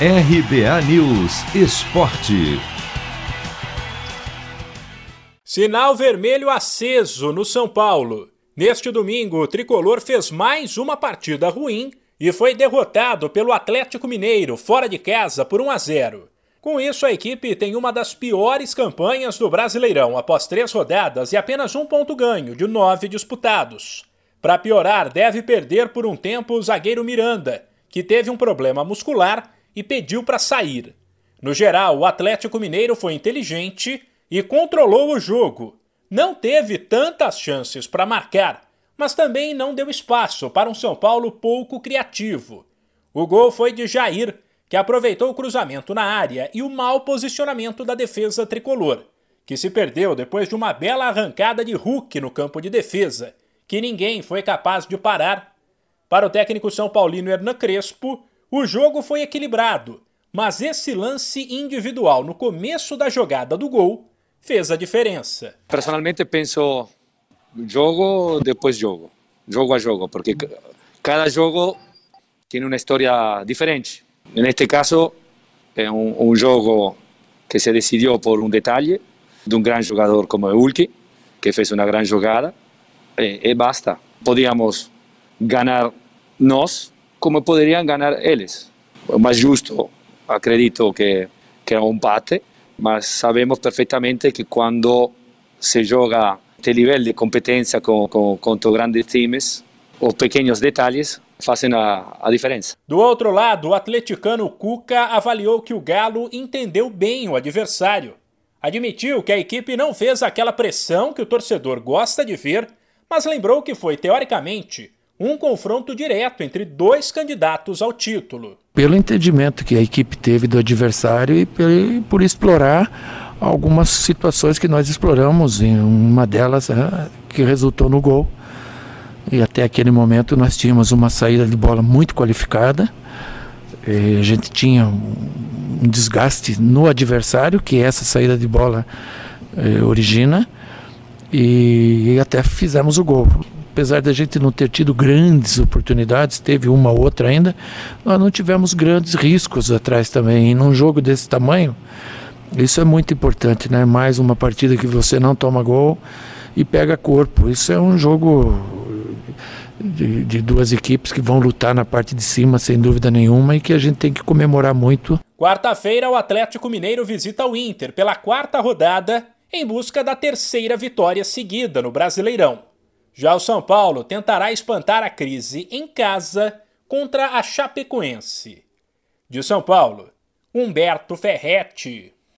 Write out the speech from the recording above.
RBA News Esporte. Sinal vermelho aceso no São Paulo. Neste domingo, o tricolor fez mais uma partida ruim e foi derrotado pelo Atlético Mineiro fora de casa por 1 a 0. Com isso, a equipe tem uma das piores campanhas do Brasileirão após três rodadas e apenas um ponto ganho de nove disputados. Para piorar, deve perder por um tempo o zagueiro Miranda, que teve um problema muscular e pediu para sair. No geral, o Atlético Mineiro foi inteligente e controlou o jogo. Não teve tantas chances para marcar, mas também não deu espaço para um São Paulo pouco criativo. O gol foi de Jair, que aproveitou o cruzamento na área e o mau posicionamento da defesa tricolor, que se perdeu depois de uma bela arrancada de Hulk no campo de defesa, que ninguém foi capaz de parar. Para o técnico São Paulino Hernan Crespo, o jogo foi equilibrado, mas esse lance individual no começo da jogada do gol fez a diferença. Personalmente penso jogo depois jogo, jogo a jogo, porque cada jogo tem uma história diferente. Neste caso é um, um jogo que se decidiu por um detalhe de um grande jogador como Hulk, que fez uma grande jogada, e, e basta. Podíamos ganhar nós como poderiam ganhar eles. O mais justo, acredito que, que é um empate, mas sabemos perfeitamente que quando se joga este nível de competência com, com, contra grandes times, os pequenos detalhes fazem a, a diferença. Do outro lado, o atleticano Cuca avaliou que o Galo entendeu bem o adversário. Admitiu que a equipe não fez aquela pressão que o torcedor gosta de ver, mas lembrou que foi, teoricamente, um confronto direto entre dois candidatos ao título. Pelo entendimento que a equipe teve do adversário e por explorar algumas situações que nós exploramos, em uma delas é, que resultou no gol. E até aquele momento nós tínhamos uma saída de bola muito qualificada. a gente tinha um desgaste no adversário que essa saída de bola eh, origina e até fizemos o gol apesar da gente não ter tido grandes oportunidades, teve uma ou outra ainda, nós não tivemos grandes riscos atrás também. E num jogo desse tamanho, isso é muito importante, né? Mais uma partida que você não toma gol e pega corpo. Isso é um jogo de, de, duas equipes que vão lutar na parte de cima, sem dúvida nenhuma, e que a gente tem que comemorar muito. Quarta-feira, o Atlético Mineiro visita o Inter pela quarta rodada em busca da terceira vitória seguida no Brasileirão. Já o São Paulo tentará espantar a crise em casa contra a Chapecoense. De São Paulo, Humberto Ferretti.